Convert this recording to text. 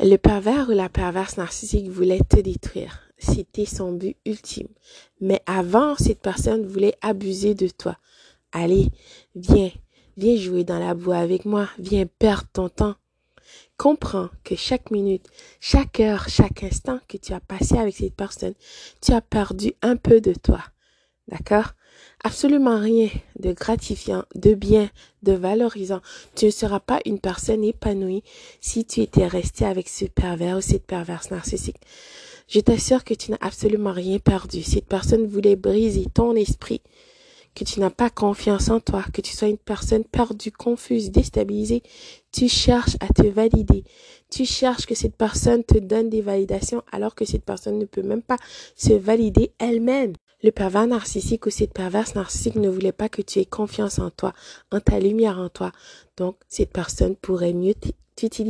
Le pervers ou la perverse narcissique voulait te détruire. C'était son but ultime. Mais avant, cette personne voulait abuser de toi. Allez, viens, viens jouer dans la boue avec moi, viens perdre ton temps. Comprends que chaque minute, chaque heure, chaque instant que tu as passé avec cette personne, tu as perdu un peu de toi. D'accord? Absolument rien de gratifiant, de bien, de valorisant. Tu ne seras pas une personne épanouie si tu étais resté avec ce pervers ou cette perverse narcissique. Je t'assure que tu n'as absolument rien perdu. Cette personne voulait briser ton esprit, que tu n'as pas confiance en toi, que tu sois une personne perdue, confuse, déstabilisée. Tu cherches à te valider. Tu cherches que cette personne te donne des validations alors que cette personne ne peut même pas se valider elle-même. Le pervers narcissique ou cette perverse narcissique ne voulait pas que tu aies confiance en toi, en ta lumière en toi. Donc, cette personne pourrait mieux t'utiliser